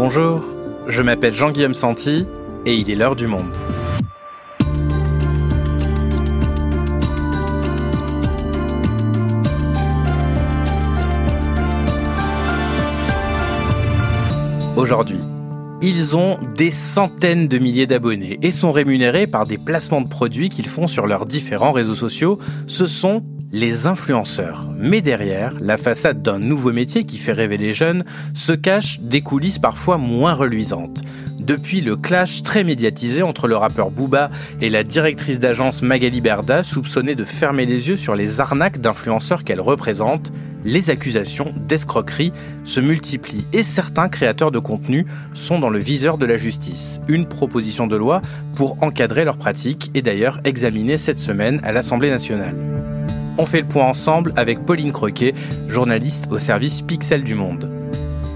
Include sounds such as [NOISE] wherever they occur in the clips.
Bonjour, je m'appelle Jean-Guillaume Santi et il est l'heure du monde. Aujourd'hui, ils ont des centaines de milliers d'abonnés et sont rémunérés par des placements de produits qu'ils font sur leurs différents réseaux sociaux. Ce sont les influenceurs. Mais derrière, la façade d'un nouveau métier qui fait rêver les jeunes se cache des coulisses parfois moins reluisantes. Depuis le clash très médiatisé entre le rappeur Booba et la directrice d'agence Magali Berda, soupçonnée de fermer les yeux sur les arnaques d'influenceurs qu'elle représente, les accusations d'escroquerie se multiplient et certains créateurs de contenu sont dans le viseur de la justice. Une proposition de loi pour encadrer leurs pratiques est d'ailleurs examinée cette semaine à l'Assemblée nationale. On fait le point ensemble avec Pauline Croquet, journaliste au service Pixel du Monde.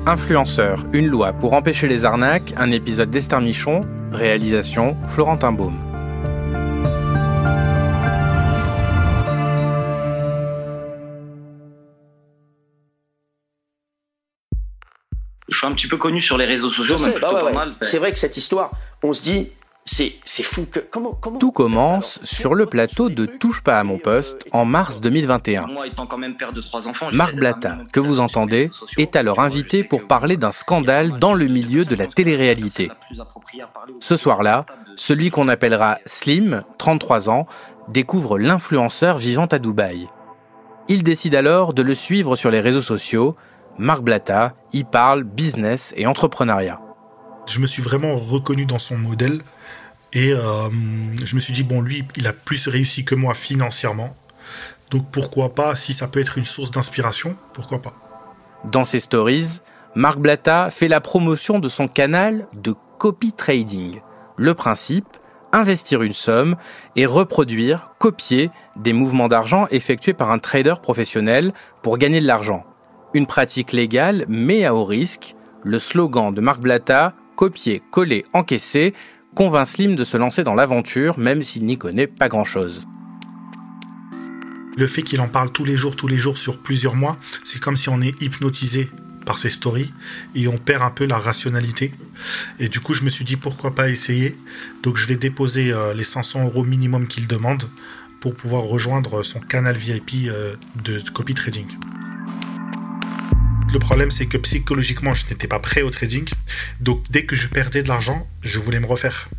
Influenceur, une loi pour empêcher les arnaques, un épisode d'Esther Michon, réalisation Florentin Baume. Je suis un petit peu connu sur les réseaux sociaux, bah ouais, pas ouais. mal. C'est vrai que cette histoire, on se dit, c'est fou. Que, comment, comment Tout commence sur le plateau de Touche pas à mon poste en mars 2021. Moi, étant quand même père de trois enfants, Marc minimum que vous entendez, est alors invité pour parler d'un scandale dans le milieu de la télé-réalité. Ce soir-là, celui qu'on appellera Slim, 33 ans, découvre l'influenceur vivant à Dubaï. Il décide alors de le suivre sur les réseaux sociaux. Marc Blatta y parle business et entrepreneuriat. Je me suis vraiment reconnu dans son modèle et euh, je me suis dit, bon, lui, il a plus réussi que moi financièrement. Donc pourquoi pas, si ça peut être une source d'inspiration, pourquoi pas. Dans ses stories, Marc Blatta fait la promotion de son canal de copy trading. Le principe, investir une somme et reproduire, copier des mouvements d'argent effectués par un trader professionnel pour gagner de l'argent. Une pratique légale mais à haut risque. Le slogan de Marc Blatta, copier, coller, encaisser, convainc Slim de se lancer dans l'aventure même s'il n'y connaît pas grand-chose. Le fait qu'il en parle tous les jours, tous les jours sur plusieurs mois, c'est comme si on est hypnotisé par ses stories et on perd un peu la rationalité. Et du coup, je me suis dit pourquoi pas essayer? Donc, je vais déposer euh, les 500 euros minimum qu'il demande pour pouvoir rejoindre son canal VIP euh, de copy trading. Le problème, c'est que psychologiquement, je n'étais pas prêt au trading. Donc, dès que je perdais de l'argent, je voulais me refaire.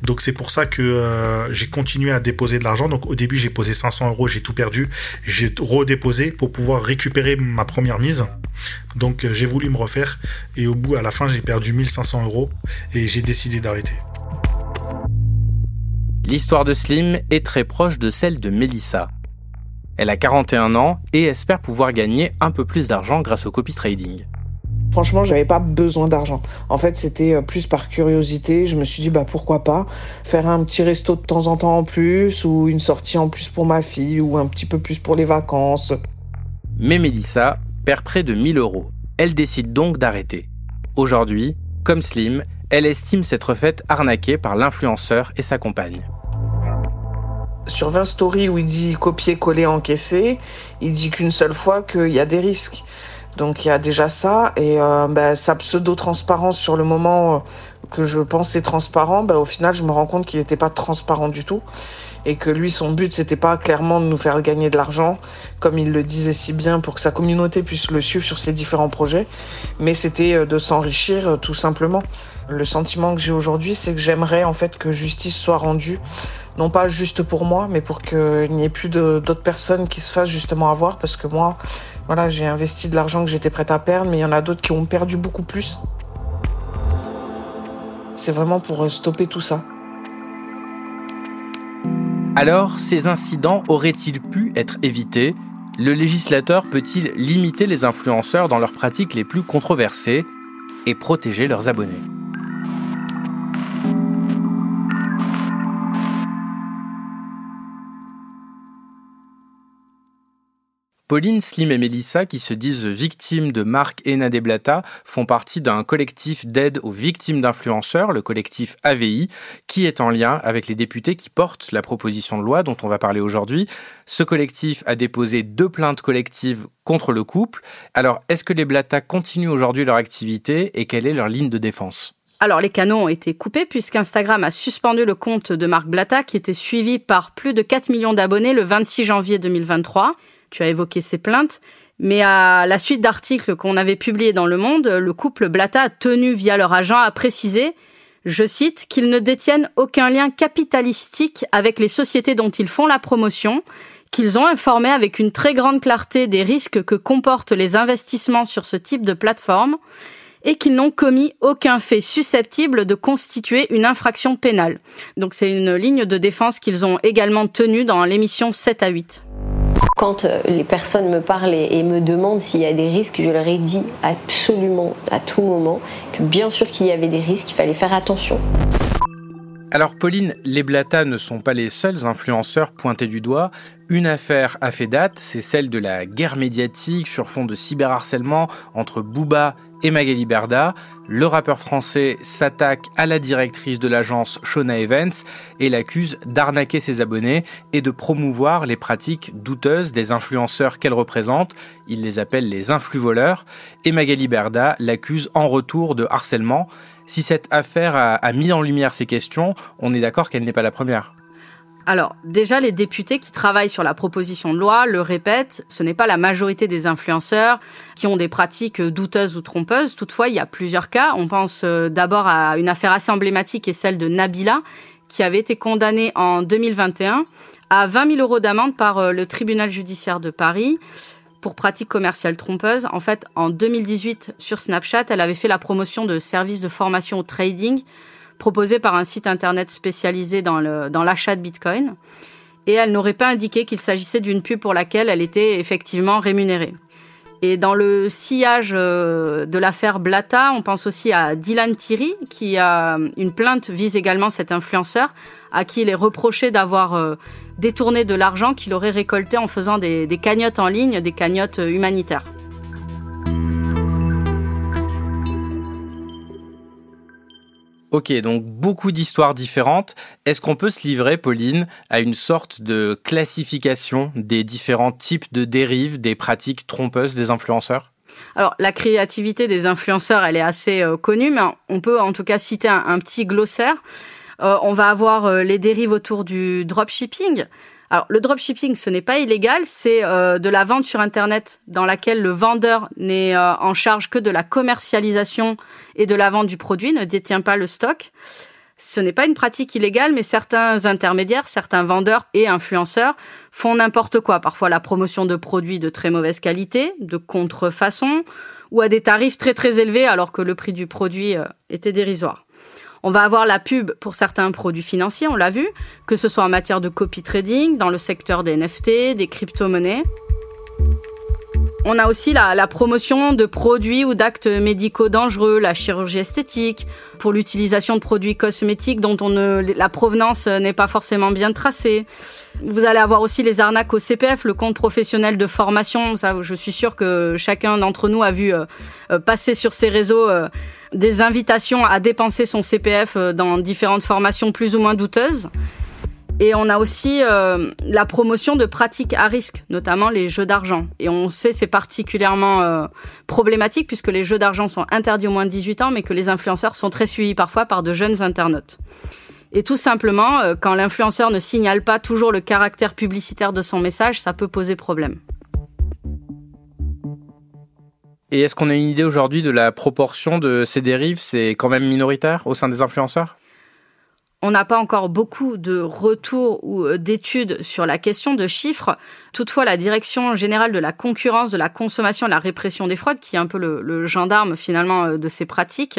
Donc, c'est pour ça que euh, j'ai continué à déposer de l'argent. Donc, au début, j'ai posé 500 euros, j'ai tout perdu. J'ai redéposé pour pouvoir récupérer ma première mise. Donc, euh, j'ai voulu me refaire. Et au bout, à la fin, j'ai perdu 1500 euros et j'ai décidé d'arrêter. L'histoire de Slim est très proche de celle de Melissa. Elle a 41 ans et espère pouvoir gagner un peu plus d'argent grâce au copy trading. Franchement, j'avais pas besoin d'argent. En fait, c'était euh, plus par curiosité. Je me suis dit, bah pourquoi pas faire un petit resto de temps en temps en plus, ou une sortie en plus pour ma fille, ou un petit peu plus pour les vacances. Mais Melissa perd près de 1000 euros. Elle décide donc d'arrêter. Aujourd'hui, comme Slim, elle estime s'être faite arnaquer par l'influenceur et sa compagne. Sur 20 stories où il dit copier, coller, encaisser, il dit qu'une seule fois qu'il y a des risques. Donc il y a déjà ça et euh, bah, sa pseudo-transparence sur le moment euh, que je pensais transparent, bah, au final je me rends compte qu'il n'était pas transparent du tout et que lui son but c'était pas clairement de nous faire gagner de l'argent comme il le disait si bien pour que sa communauté puisse le suivre sur ses différents projets, mais c'était euh, de s'enrichir euh, tout simplement. Le sentiment que j'ai aujourd'hui, c'est que j'aimerais en fait que justice soit rendue, non pas juste pour moi, mais pour qu'il n'y ait plus d'autres personnes qui se fassent justement avoir, parce que moi, voilà, j'ai investi de l'argent que j'étais prête à perdre, mais il y en a d'autres qui ont perdu beaucoup plus. C'est vraiment pour euh, stopper tout ça. Alors, ces incidents auraient-ils pu être évités? Le législateur peut-il limiter les influenceurs dans leurs pratiques les plus controversées et protéger leurs abonnés? Pauline, Slim et Mélissa, qui se disent victimes de Marc et Nadé Blata, font partie d'un collectif d'aide aux victimes d'influenceurs, le collectif AVI, qui est en lien avec les députés qui portent la proposition de loi dont on va parler aujourd'hui. Ce collectif a déposé deux plaintes collectives contre le couple. Alors, est-ce que les Blata continuent aujourd'hui leur activité et quelle est leur ligne de défense? Alors les canaux ont été coupés puisqu'Instagram a suspendu le compte de Marc Blata qui était suivi par plus de 4 millions d'abonnés le 26 janvier 2023 tu as évoqué ces plaintes. Mais à la suite d'articles qu'on avait publiés dans Le Monde, le couple Blata a tenu via leur agent à préciser, je cite, qu'ils ne détiennent aucun lien capitalistique avec les sociétés dont ils font la promotion, qu'ils ont informé avec une très grande clarté des risques que comportent les investissements sur ce type de plateforme et qu'ils n'ont commis aucun fait susceptible de constituer une infraction pénale. Donc c'est une ligne de défense qu'ils ont également tenue dans l'émission 7 à 8. Quand euh, les personnes me parlent et me demandent s'il y a des risques, je leur ai dit absolument à tout moment que bien sûr qu'il y avait des risques, qu'il fallait faire attention. Alors Pauline, les Blata ne sont pas les seuls influenceurs pointés du doigt. Une affaire a fait date, c'est celle de la guerre médiatique sur fond de cyberharcèlement entre Booba et Magali Berda. Le rappeur français s'attaque à la directrice de l'agence Shona Evans et l'accuse d'arnaquer ses abonnés et de promouvoir les pratiques douteuses des influenceurs qu'elle représente. Il les appelle les influx-voleurs et Magali Berda l'accuse en retour de harcèlement. Si cette affaire a mis en lumière ces questions, on est d'accord qu'elle n'est pas la première. Alors, déjà, les députés qui travaillent sur la proposition de loi le répètent, ce n'est pas la majorité des influenceurs qui ont des pratiques douteuses ou trompeuses. Toutefois, il y a plusieurs cas. On pense euh, d'abord à une affaire assez emblématique et celle de Nabila, qui avait été condamnée en 2021 à 20 000 euros d'amende par euh, le tribunal judiciaire de Paris pour pratiques commerciales trompeuses. En fait, en 2018, sur Snapchat, elle avait fait la promotion de services de formation au trading proposé par un site internet spécialisé dans l'achat de Bitcoin. Et elle n'aurait pas indiqué qu'il s'agissait d'une pub pour laquelle elle était effectivement rémunérée. Et dans le sillage euh, de l'affaire Blata, on pense aussi à Dylan Thierry, qui a une plainte vise également cet influenceur, à qui il est reproché d'avoir euh, détourné de l'argent qu'il aurait récolté en faisant des, des cagnottes en ligne, des cagnottes humanitaires. Ok, donc beaucoup d'histoires différentes. Est-ce qu'on peut se livrer, Pauline, à une sorte de classification des différents types de dérives, des pratiques trompeuses des influenceurs? Alors, la créativité des influenceurs, elle est assez euh, connue, mais on peut en tout cas citer un, petit glossaire. Euh, on va avoir euh, les dérives autour du dropshipping. Alors, le dropshipping, ce n'est pas illégal, c'est euh, de la vente sur Internet dans laquelle le vendeur n'est euh, en charge que de la commercialisation et de la vente du produit, ne détient pas le stock. Ce n'est pas une pratique illégale, mais certains intermédiaires, certains vendeurs et influenceurs font n'importe quoi. Parfois la promotion de produits de très mauvaise qualité, de contrefaçon, ou à des tarifs très très élevés alors que le prix du produit euh, était dérisoire. On va avoir la pub pour certains produits financiers, on l'a vu, que ce soit en matière de copy trading, dans le secteur des NFT, des crypto-monnaies. On a aussi la, promotion de produits ou d'actes médicaux dangereux, la chirurgie esthétique, pour l'utilisation de produits cosmétiques dont la provenance n'est pas forcément bien tracée. Vous allez avoir aussi les arnaques au CPF, le compte professionnel de formation. Ça, je suis sûre que chacun d'entre nous a vu euh, euh, passer sur ces réseaux euh, des invitations à dépenser son CPF dans différentes formations plus ou moins douteuses. Et on a aussi euh, la promotion de pratiques à risque, notamment les jeux d'argent. Et on sait c'est particulièrement euh, problématique puisque les jeux d'argent sont interdits au moins de 18 ans, mais que les influenceurs sont très suivis parfois par de jeunes internautes. Et tout simplement, euh, quand l'influenceur ne signale pas toujours le caractère publicitaire de son message, ça peut poser problème. Et est-ce qu'on a une idée aujourd'hui de la proportion de ces dérives? C'est quand même minoritaire au sein des influenceurs? On n'a pas encore beaucoup de retours ou euh, d'études sur la question de chiffres. Toutefois, la Direction générale de la concurrence, de la consommation de la répression des fraudes, qui est un peu le, gendarme finalement euh, de ces pratiques,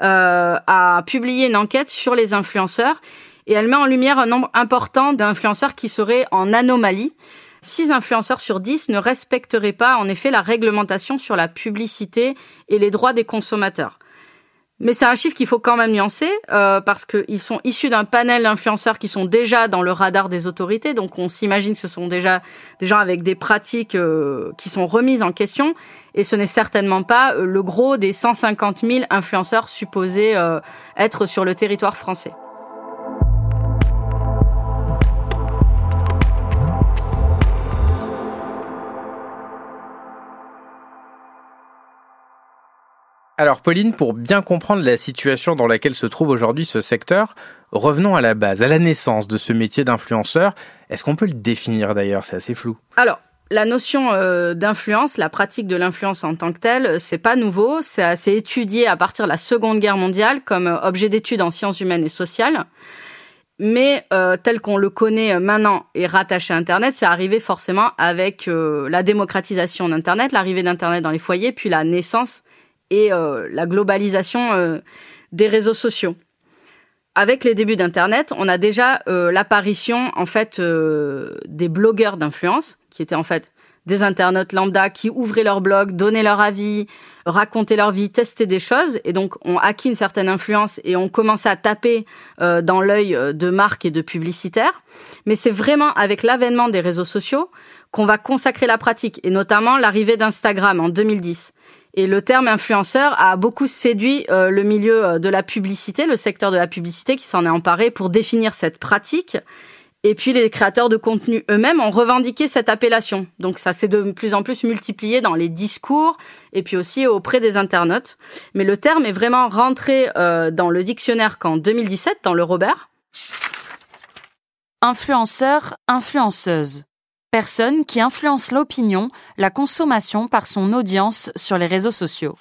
euh, a publié une enquête sur les influenceurs et elle met en lumière un nombre important d'influenceurs qui seraient en anomalie. 6 influenceurs sur 10 ne respecteraient pas en effet la réglementation sur la publicité et les droits des consommateurs. Mais c'est un chiffre qu'il faut quand même nuancer euh, parce qu'ils sont issus d'un panel d'influenceurs qui sont déjà dans le radar des autorités. Donc on s'imagine que ce sont déjà des gens avec des pratiques euh, qui sont remises en question. Et ce n'est certainement pas euh, le gros des 150 000 influenceurs supposés être sur le territoire français. Alors Pauline, pour bien comprendre la situation dans laquelle se trouve aujourd'hui ce secteur, revenons à la base, à la naissance de ce métier d'influenceur. Est-ce qu'on peut le définir d'ailleurs? C'est assez flou. Alors, la notion euh, d'influence, la pratique de l'influence en tant que telle, c'est pas nouveau. C'est assez étudié à partir de la Seconde Guerre mondiale comme euh, objet d'étude en sciences humaines et sociales. Mais euh, tel qu'on le connaît maintenant et rattaché à Internet, c'est arrivé forcément avec la démocratisation d'Internet, l'arrivée d'Internet dans les foyers, puis la naissance et euh, la globalisation euh, des réseaux sociaux. Avec les débuts d'Internet, on a déjà euh, l'apparition en fait des blogueurs d'influence, qui étaient en fait des internautes lambda qui ouvraient leur blog, donnaient leur avis, racontaient leur vie, testaient des choses, et donc ont acquis une certaine influence et ont commencé à taper dans l'œil de marques et de publicitaires. Mais c'est vraiment avec l'avènement des réseaux sociaux qu'on va consacrer la pratique, et notamment l'arrivée d'Instagram en 2010. Et le terme influenceur a beaucoup séduit euh, le milieu euh, de la publicité, le secteur de la publicité qui s'en est emparé pour définir cette pratique. Et puis les créateurs de contenu eux-mêmes ont revendiqué cette appellation. Donc ça s'est de plus en plus multiplié dans les discours et puis aussi auprès des internautes. Mais le terme est vraiment rentré euh, dans le dictionnaire qu'en 2017, dans le Robert. Influenceur, influenceuse personne qui influence l'opinion, la consommation par son audience sur les réseaux sociaux.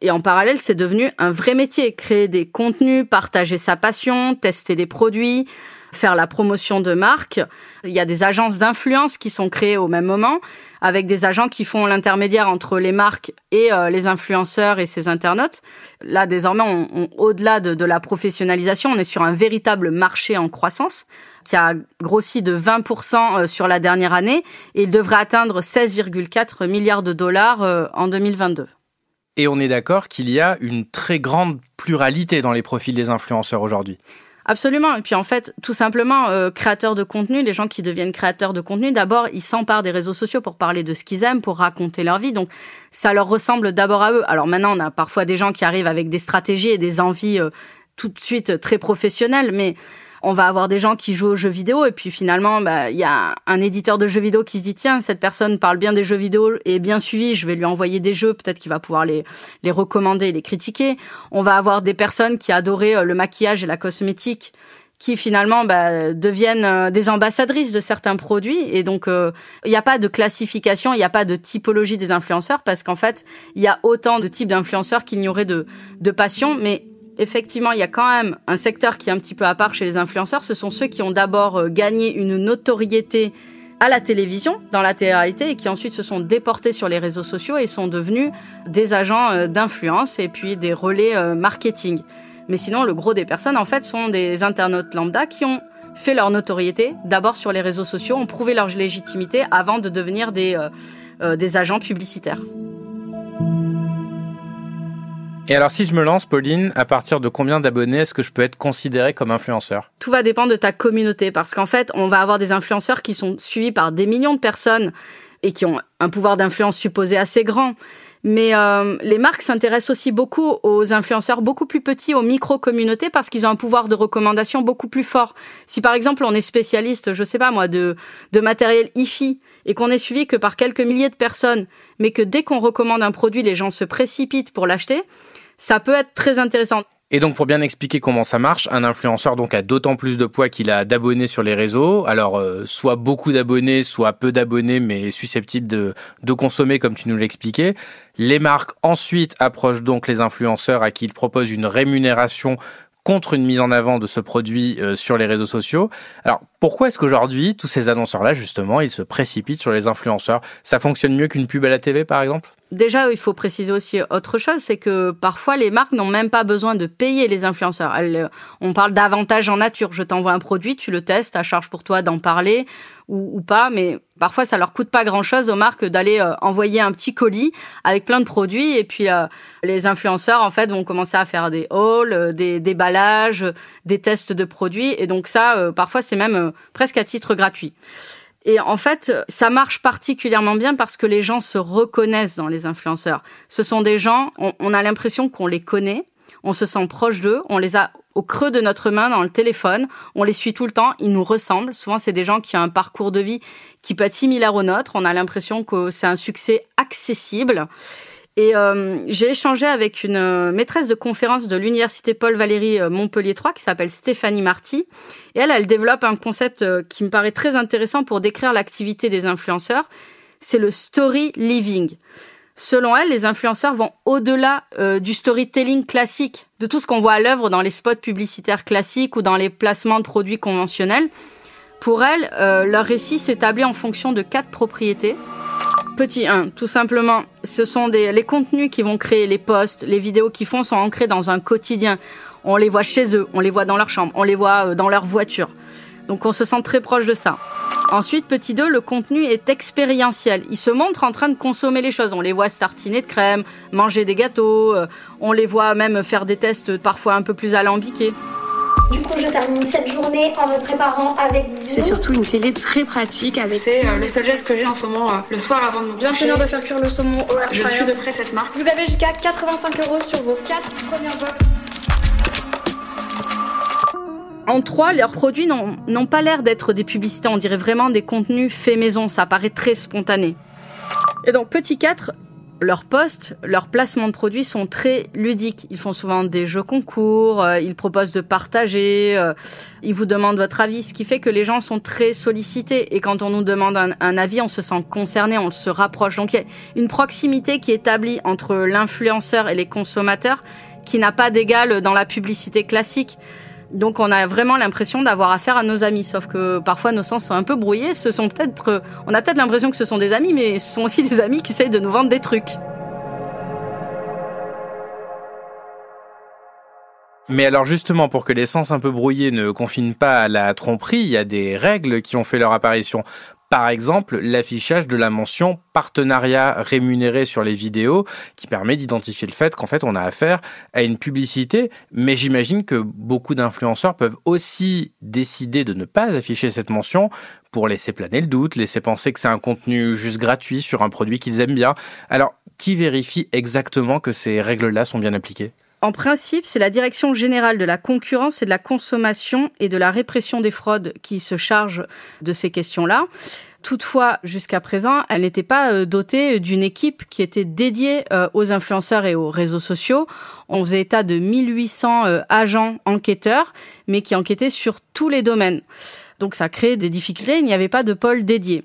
Et en parallèle, c'est devenu un vrai métier. Créer des contenus, partager sa passion, tester des produits, faire la promotion de marques. Il y a des agences d'influence qui sont créées au même moment, avec des agents qui font l'intermédiaire entre les marques et euh, les influenceurs et ces internautes. Là, désormais, au-delà de, de la professionnalisation, on est sur un véritable marché en croissance qui a grossi de 20% euh, sur la dernière année et il devrait atteindre 16,4 milliards de dollars euh, en 2022. Et on est d'accord qu'il y a une très grande pluralité dans les profils des influenceurs aujourd'hui. Absolument. Et puis en fait, tout simplement, euh, créateurs de contenu, les gens qui deviennent créateurs de contenu, d'abord, ils s'emparent des réseaux sociaux pour parler de ce qu'ils aiment, pour raconter leur vie. Donc, ça leur ressemble d'abord à eux. Alors maintenant, on a parfois des gens qui arrivent avec des stratégies et des envies tout de suite très professionnelles, mais on va avoir des gens qui jouent aux jeux vidéo et puis finalement bah il y a un éditeur de jeux vidéo qui se dit tiens cette personne parle bien des jeux vidéo et bien suivi je vais lui envoyer des jeux peut-être qu'il va pouvoir les les recommander les critiquer. On va avoir des personnes qui adoraient euh, le maquillage et la cosmétique qui finalement bah, deviennent euh, des ambassadrices de certains produits et donc euh, il n'y a pas de classification, il n'y a pas de typologie des influenceurs parce qu'en fait il y a autant de types d'influenceurs qu'il n'y aurait de de passion, mais effectivement, il y a quand même un secteur qui est un petit peu à part chez les influenceurs. Ce sont ceux qui ont d'abord euh, gagné une notoriété à la télévision, dans la télé-réalité, et qui ensuite se sont déportés sur les réseaux sociaux et sont devenus des agents euh, d'influence et puis des relais euh, marketing. Mais sinon, le gros des personnes, en fait, sont des internautes lambda qui ont fait leur notoriété d'abord sur les réseaux sociaux, ont prouvé leur légitimité avant de devenir des, des agents publicitaires. Et alors si je me lance, Pauline, à partir de combien d'abonnés est-ce que je peux être considéré comme influenceur? Tout va dépendre de ta communauté, parce qu'en fait, on va avoir des influenceurs qui sont suivis par des millions de personnes et qui ont un pouvoir d'influence supposé assez grand. Mais euh, les marques s'intéressent aussi beaucoup aux influenceurs beaucoup plus petits, aux micro-communautés, parce qu'ils ont un pouvoir de recommandation beaucoup plus fort. Si par exemple on est spécialiste, je sais pas moi, de, de matériel IFI, et qu'on est suivi que par quelques milliers de personnes, mais que dès qu'on recommande un produit, les gens se précipitent pour l'acheter, ça peut être très intéressant. Et donc pour bien expliquer comment ça marche, un influenceur donc a d'autant plus de poids qu'il a d'abonnés sur les réseaux. Alors euh, soit beaucoup d'abonnés, soit peu d'abonnés, mais susceptibles de, consommer comme tu nous l'expliquais. Les marques ensuite approchent donc les influenceurs à qui ils proposent une rémunération contre une mise en avant de ce produit euh, sur les réseaux sociaux. Alors pourquoi est-ce qu'aujourd'hui tous ces annonceurs-là justement ils se précipitent sur les influenceurs? Ça fonctionne mieux qu'une pub à la TV par exemple? Déjà, il faut préciser aussi autre chose, c'est que parfois les marques n'ont même pas besoin de payer les influenceurs. Elles, on parle d'avantage en nature. Je t'envoie un produit, tu le testes, à charge pour toi d'en parler ou, pas, mais parfois ça leur coûte pas grand-chose aux marques d'aller euh, envoyer un petit colis avec plein de produits et puis euh, les influenceurs en fait vont commencer à faire des hauls, euh, des déballages, des tests de produits et donc ça parfois c'est même presque à titre gratuit. Et en fait, ça marche particulièrement bien parce que les gens se reconnaissent dans les influenceurs. Ce sont des gens, on, a l'impression qu'on les connaît, on se sent proche d'eux, on les a au creux de notre main dans le téléphone, on les suit tout le temps, ils nous ressemblent. Souvent, c'est des gens qui ont un parcours de vie qui peut être similaire au nôtre. On a l'impression que c'est un succès accessible. Et euh, j'ai échangé avec une euh, maîtresse de conférence de l'université Paul Valéry euh, Montpellier 3 qui s'appelle Stéphanie Marty. Et elle, elle développe un concept qui me paraît très intéressant pour décrire l'activité des influenceurs. C'est le story living. Selon elle, les influenceurs vont au-delà du storytelling classique, de tout ce qu'on voit à l'œuvre dans les spots publicitaires classiques ou dans les placements de produits conventionnels. Pour elle, leur récit s'établit en fonction de quatre propriétés. Petit 1, tout simplement, ce sont les contenus qui vont créer les posts, les vidéos qu'ils font sont ancrés dans un quotidien. On les voit chez eux, on les voit dans leur chambre, on les voit euh, dans leur voiture. Donc on se sent très proche de ça. Ensuite, petit 2, le contenu est expérientiel. Ils se montrent en train de consommer les choses. On les voit startiner de crème, manger des gâteaux, euh, on les voit même faire des tests parfois un peu plus alambiqués. Du coup, je termine cette journée en me préparant avec vous. C'est surtout une télé très pratique avec. C'est euh, le seul geste que j'ai en ce moment, euh, le soir avant de me coucher. de faire cuire le saumon au Je suis de près cette marque. Vous avez jusqu'à 85 euros sur vos 4 premières box. En trois, leurs produits n'ont pas l'air d'être des publicités, on dirait vraiment des contenus faits maison, ça paraît très spontané. Et donc, petit 4, leurs posts, leurs placements de produits sont très ludiques. Ils font souvent des jeux concours, euh, ils proposent de partager, euh, ils vous demandent votre avis, ce qui fait que les gens sont très sollicités. Et quand on nous demande un, un avis, on se sent concerné, on se rapproche. Donc il y a une proximité qui est établie entre l'influenceur et les consommateurs qui n'a pas d'égal dans la publicité classique. Donc on a vraiment l'impression d'avoir affaire à nos amis, sauf que parfois nos sens sont un peu brouillés. Ce sont peut-être, on a peut-être l'impression que ce sont des amis, mais ce sont aussi [LAUGHS] des amis qui essayent de nous vendre des trucs. Mais alors justement, pour que les sens un peu brouillés ne confinent pas à la tromperie, il y a des règles qui ont fait leur apparition. Par exemple, l'affichage de la mention partenariat rémunéré sur les vidéos qui permet d'identifier le fait qu'en fait on a affaire à une publicité. Mais j'imagine que beaucoup d'influenceurs peuvent aussi décider de ne pas afficher cette mention pour laisser planer le doute, laisser penser que c'est un contenu juste gratuit sur un produit qu'ils aiment bien. Alors, qui vérifie exactement que ces règles-là sont bien appliquées? En principe, c'est la Direction générale de la concurrence et de la consommation et de la répression des fraudes qui se charge de ces questions-là. Toutefois, jusqu'à présent, elle n'était pas euh, dotée d'une équipe qui était dédiée euh, aux influenceurs et aux réseaux sociaux. On faisait état de 1800 euh, agents enquêteurs, mais qui enquêtaient sur tous les domaines. Donc ça créait des difficultés, il n'y avait pas de pôle dédié.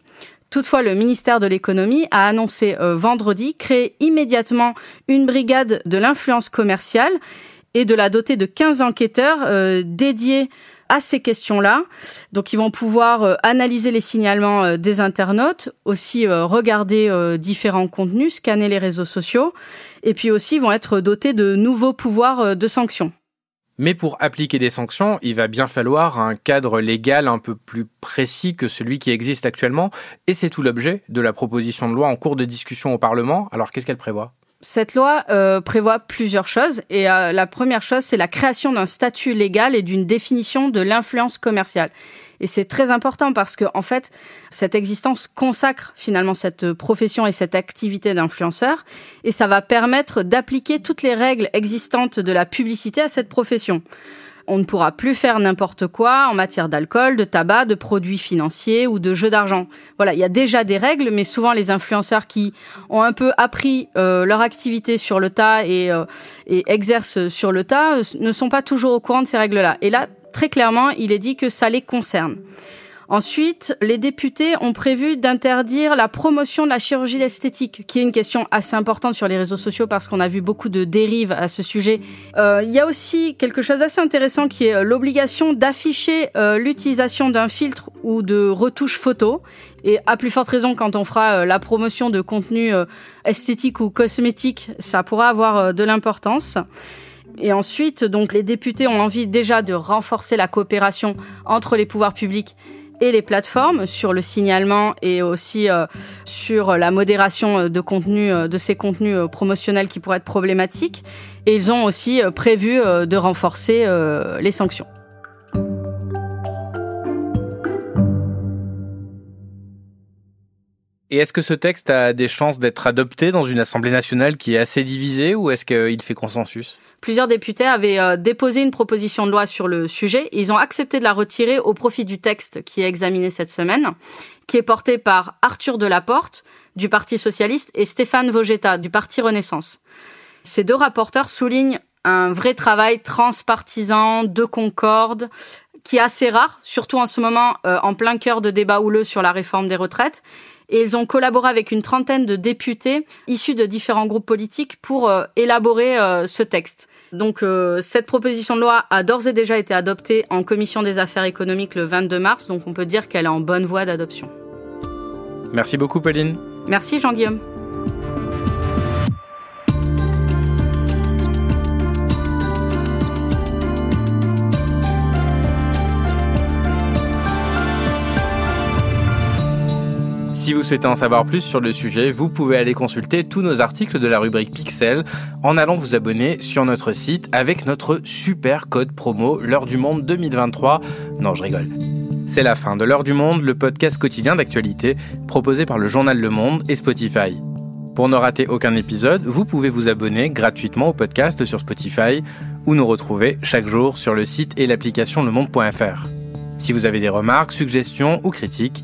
Toutefois, le ministère de l'économie a annoncé euh, vendredi créer immédiatement une brigade de l'influence commerciale et de la doter de 15 enquêteurs euh, dédiés à ces questions-là. Donc ils vont pouvoir euh, analyser les signalements des internautes, aussi regarder différents contenus, scanner les réseaux sociaux, et puis aussi vont être dotés de nouveaux pouvoirs de sanctions. Mais pour appliquer des sanctions, il va bien falloir un cadre légal un peu plus précis que celui qui existe actuellement. Et c'est tout l'objet de la proposition de loi en cours de discussion au Parlement. Alors qu'est-ce qu'elle prévoit? Cette loi euh, prévoit plusieurs choses et euh, la première chose, c'est la création d'un statut légal et d'une définition de l'influence commerciale. Et c'est très important parce que, en fait, cette existence consacre finalement cette profession et cette activité d'influenceur et ça va permettre d'appliquer toutes les règles existantes de la publicité à cette profession on ne pourra plus faire n'importe quoi en matière d'alcool, de tabac, de produits financiers ou de jeux d'argent. Voilà, il y a déjà des règles, mais souvent les influenceurs qui ont un peu appris euh, leur activité sur le tas et, euh, et exercent sur le tas ne sont pas toujours au courant de ces règles-là. Et là, très clairement, il est dit que ça les concerne. Ensuite, les députés ont prévu d'interdire la promotion de la chirurgie esthétique, qui est une question assez importante sur les réseaux sociaux parce qu'on a vu beaucoup de dérives à ce sujet. Euh, il y a aussi quelque chose d'assez intéressant qui est l'obligation d'afficher euh, l'utilisation d'un filtre ou de retouche photo. Et à plus forte raison, quand on fera euh, la promotion de contenu esthétique ou cosmétique, ça pourra avoir de l'importance. Et ensuite, donc, les députés ont envie déjà de renforcer la coopération entre les pouvoirs publics et les plateformes sur le signalement et aussi euh, sur la modération de contenu de ces contenus promotionnels qui pourraient être problématiques et ils ont aussi prévu de renforcer les sanctions. Et est-ce que ce texte a des chances d'être adopté dans une Assemblée nationale qui est assez divisée ou est-ce qu'il fait consensus? Plusieurs députés avaient euh, déposé une proposition de loi sur le sujet et ils ont accepté de la retirer au profit du texte qui est examiné cette semaine, qui est porté par Arthur Delaporte du Parti socialiste et Stéphane Vogetta du Parti Renaissance. Ces deux rapporteurs soulignent un vrai travail transpartisan, de concorde, qui est assez rare, surtout en ce moment euh, en plein cœur de débats houleux sur la réforme des retraites et ils ont collaboré avec une trentaine de députés issus de différents groupes politiques pour euh, élaborer euh, ce texte. Donc cette proposition de loi a d'ores et déjà été adoptée en commission des affaires économiques le 22 mars, donc on peut dire qu'elle est en bonne voie d'adoption. Merci beaucoup Pauline. Merci Jean-Guillaume. Si vous souhaitez en savoir plus sur le sujet, vous pouvez aller consulter tous nos articles de la rubrique Pixel en allant vous abonner sur notre site avec notre super code promo L'heure du monde 2023. Non, je rigole. C'est la fin de L'heure du monde, le podcast quotidien d'actualité proposé par le journal Le Monde et Spotify. Pour ne rater aucun épisode, vous pouvez vous abonner gratuitement au podcast sur Spotify ou nous retrouver chaque jour sur le site et l'application lemonde.fr. Si vous avez des remarques, suggestions ou critiques,